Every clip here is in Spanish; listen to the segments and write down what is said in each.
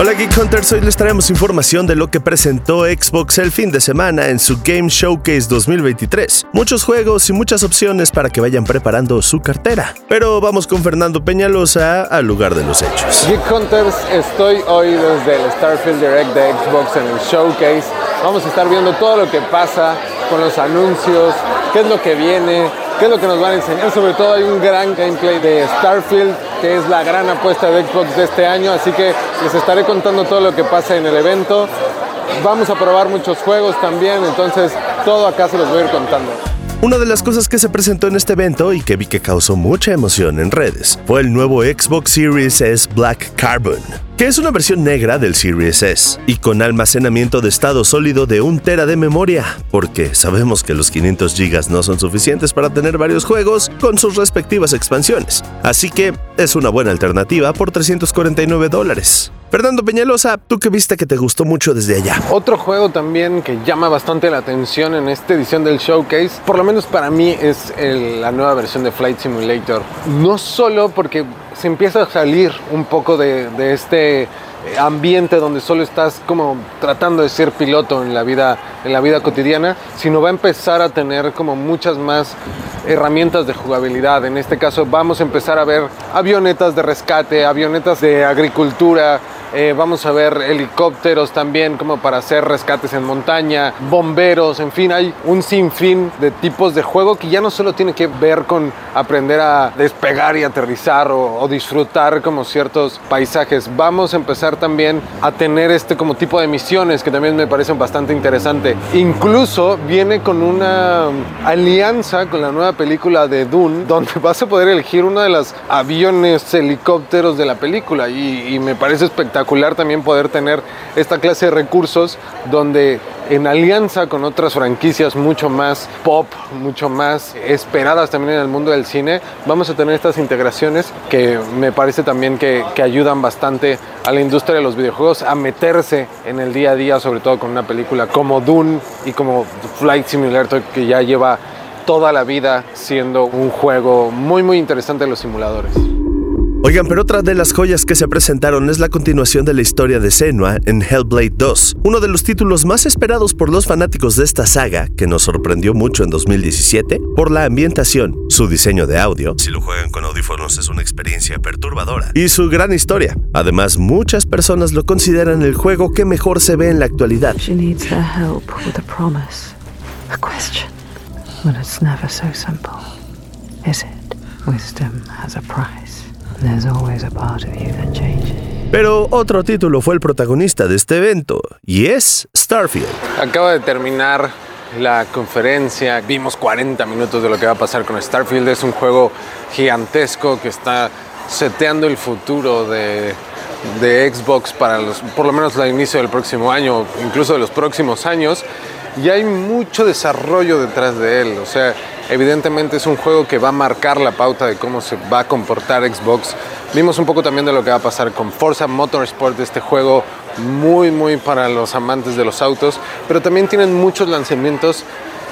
Hola Geek Hunters, hoy les traemos información de lo que presentó Xbox el fin de semana en su Game Showcase 2023. Muchos juegos y muchas opciones para que vayan preparando su cartera. Pero vamos con Fernando Peñalosa al lugar de los hechos. Geek Hunters, estoy hoy desde el Starfield Direct de Xbox en el Showcase. Vamos a estar viendo todo lo que pasa con los anuncios, qué es lo que viene, qué es lo que nos van a enseñar. Sobre todo hay un gran gameplay de Starfield, que es la gran apuesta de Xbox de este año, así que les estaré contando todo lo que pasa en el evento. Vamos a probar muchos juegos también, entonces todo acá se los voy a ir contando. Una de las cosas que se presentó en este evento y que vi que causó mucha emoción en redes fue el nuevo Xbox Series S Black Carbon, que es una versión negra del Series S y con almacenamiento de estado sólido de 1 tera de memoria, porque sabemos que los 500 GB no son suficientes para tener varios juegos con sus respectivas expansiones, así que es una buena alternativa por 349 dólares. Fernando Peñalosa, tú que viste que te gustó mucho desde allá. Otro juego también que llama bastante la atención en esta edición del Showcase, por lo menos para mí, es la nueva versión de Flight Simulator. No solo porque se empieza a salir un poco de, de este eh, ambiente donde solo estás como tratando de ser piloto en la vida en la vida cotidiana, sino va a empezar a tener como muchas más herramientas de jugabilidad. En este caso vamos a empezar a ver avionetas de rescate, avionetas de agricultura, eh, vamos a ver helicópteros también como para hacer rescates en montaña, bomberos, en fin, hay un sinfín de tipos de juego que ya no solo tiene que ver con aprender a despegar y aterrizar o, disfrutar como ciertos paisajes. Vamos a empezar también a tener este como tipo de misiones que también me parecen bastante interesante. Incluso viene con una alianza con la nueva película de Dune, donde vas a poder elegir uno de los aviones, helicópteros de la película y, y me parece espectacular también poder tener esta clase de recursos donde en alianza con otras franquicias mucho más pop, mucho más esperadas también en el mundo del cine, vamos a tener estas integraciones que me parece también que, que ayudan bastante a la industria de los videojuegos a meterse en el día a día, sobre todo con una película como Dune y como Flight Simulator que ya lleva toda la vida siendo un juego muy muy interesante de los simuladores. Oigan, pero otra de las joyas que se presentaron es la continuación de la historia de Senua en Hellblade 2, uno de los títulos más esperados por los fanáticos de esta saga, que nos sorprendió mucho en 2017 por la ambientación, su diseño de audio, si lo juegan con audífonos es una experiencia perturbadora, y su gran historia. Además, muchas personas lo consideran el juego que mejor se ve en la actualidad. Wisdom has a price. Pero otro título fue el protagonista de este evento, y es Starfield. Acaba de terminar la conferencia, vimos 40 minutos de lo que va a pasar con Starfield, es un juego gigantesco que está seteando el futuro de, de Xbox para los, por lo menos al inicio del próximo año, incluso de los próximos años, y hay mucho desarrollo detrás de él, o sea, evidentemente es un juego que va a marcar la pauta de cómo se va a comportar Xbox. Vimos un poco también de lo que va a pasar con Forza Motorsport, este juego muy muy para los amantes de los autos, pero también tienen muchos lanzamientos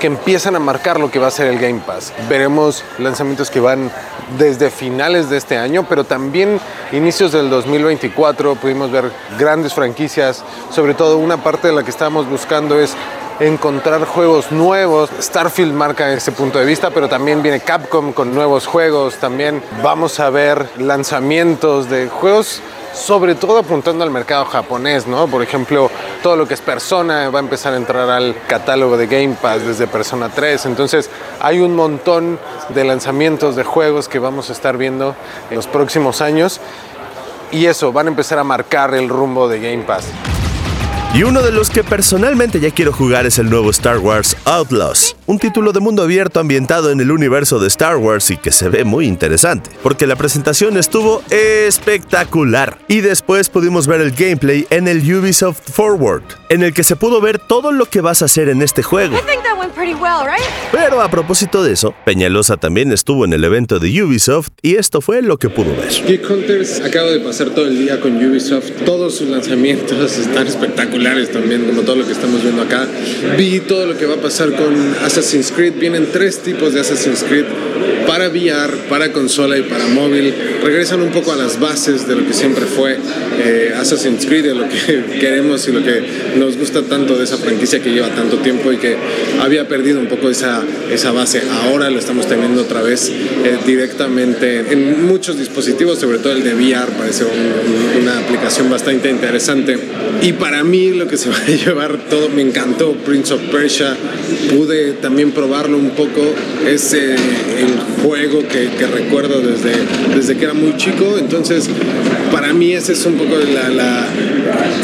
que empiezan a marcar lo que va a ser el Game Pass. Veremos lanzamientos que van desde finales de este año, pero también inicios del 2024 pudimos ver grandes franquicias, sobre todo una parte de la que estábamos buscando es encontrar juegos nuevos. Starfield marca ese punto de vista, pero también viene Capcom con nuevos juegos. También vamos a ver lanzamientos de juegos sobre todo apuntando al mercado japonés, ¿no? Por ejemplo, todo lo que es Persona va a empezar a entrar al catálogo de Game Pass desde Persona 3. Entonces, hay un montón de lanzamientos de juegos que vamos a estar viendo en los próximos años. Y eso, van a empezar a marcar el rumbo de Game Pass. Y uno de los que personalmente ya quiero jugar es el nuevo Star Wars Outlaws. Un título de mundo abierto ambientado en el universo de Star Wars y que se ve muy interesante, porque la presentación estuvo espectacular. Y después pudimos ver el gameplay en el Ubisoft Forward, en el que se pudo ver todo lo que vas a hacer en este juego. Pero a propósito de eso, Peñalosa también estuvo en el evento de Ubisoft y esto fue lo que pudo ver. Geek Hunters acabo de pasar todo el día con Ubisoft. Todos sus lanzamientos están espectaculares también, como todo lo que estamos viendo acá. Vi todo lo que va a pasar con Assassin's Creed. Vienen tres tipos de Assassin's Creed para VR, para consola y para móvil. Regresan un poco a las bases de lo que siempre fue eh, Assassin's Creed, de lo que queremos y lo que nos gusta tanto de esa franquicia que lleva tanto tiempo y que había perdido un poco esa, esa base. Ahora lo estamos teniendo otra vez eh, directamente en muchos dispositivos, sobre todo el de VR, parece un- una aplicación bastante interesante. Y para mí lo que se va a llevar todo, me encantó Prince of Persia, pude también probarlo un poco, es eh, el juego que, que recuerdo desde, desde que era muy chico, entonces para mí ese es un poco la-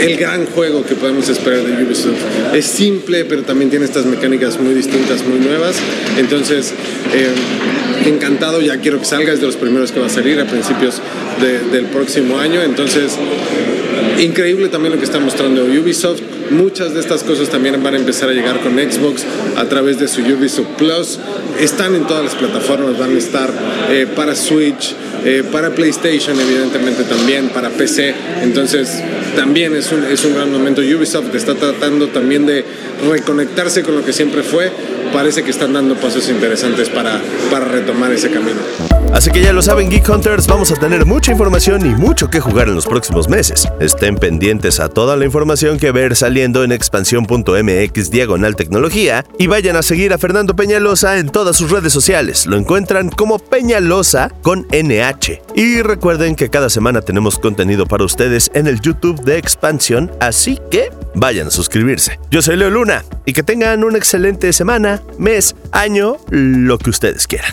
el gran juego que podemos esperar de Ubisoft. Es simple, pero también tiene estas mecánicas muy distintas, muy nuevas, entonces... eh, encantado, ya quiero que salga, es de los primeros que va a salir a principios de- del próximo año, entonces increíble también lo que está mostrando Ubisoft. Muchas de estas cosas también van a empezar a llegar con Xbox a través de su Ubisoft Plus. Están en todas las plataformas, van a estar eh, para Switch, eh, para PlayStation evidentemente también, para PC. Entonces también es un, es un gran momento. Ubisoft está tratando también de reconectarse con lo que siempre fue. Parece que están dando pasos interesantes para, para retomar ese camino. Así que ya lo saben, Geek Hunters, vamos a tener mucha información y mucho que jugar en los próximos meses. Estén pendientes a toda la información que ver saliendo en expansión.mx diagonal tecnología y vayan a seguir a Fernando Peñalosa en todas sus redes sociales. Lo encuentran como Peñalosa con NH. Y recuerden que cada semana tenemos contenido para ustedes en el YouTube de Expansión, así que vayan a suscribirse. Yo soy Leo Luna y que tengan una excelente semana, mes, año, lo que ustedes quieran.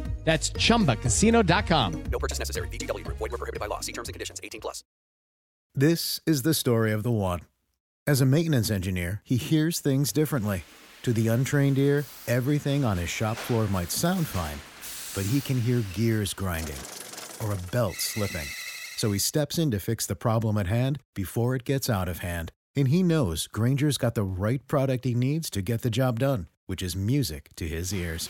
That's chumbacasino.com. No purchase necessary. VGW Group. Void were prohibited by law. See terms and conditions. 18 plus. This is the story of the one. As a maintenance engineer, he hears things differently. To the untrained ear, everything on his shop floor might sound fine, but he can hear gears grinding or a belt slipping. So he steps in to fix the problem at hand before it gets out of hand. And he knows Granger's got the right product he needs to get the job done, which is music to his ears.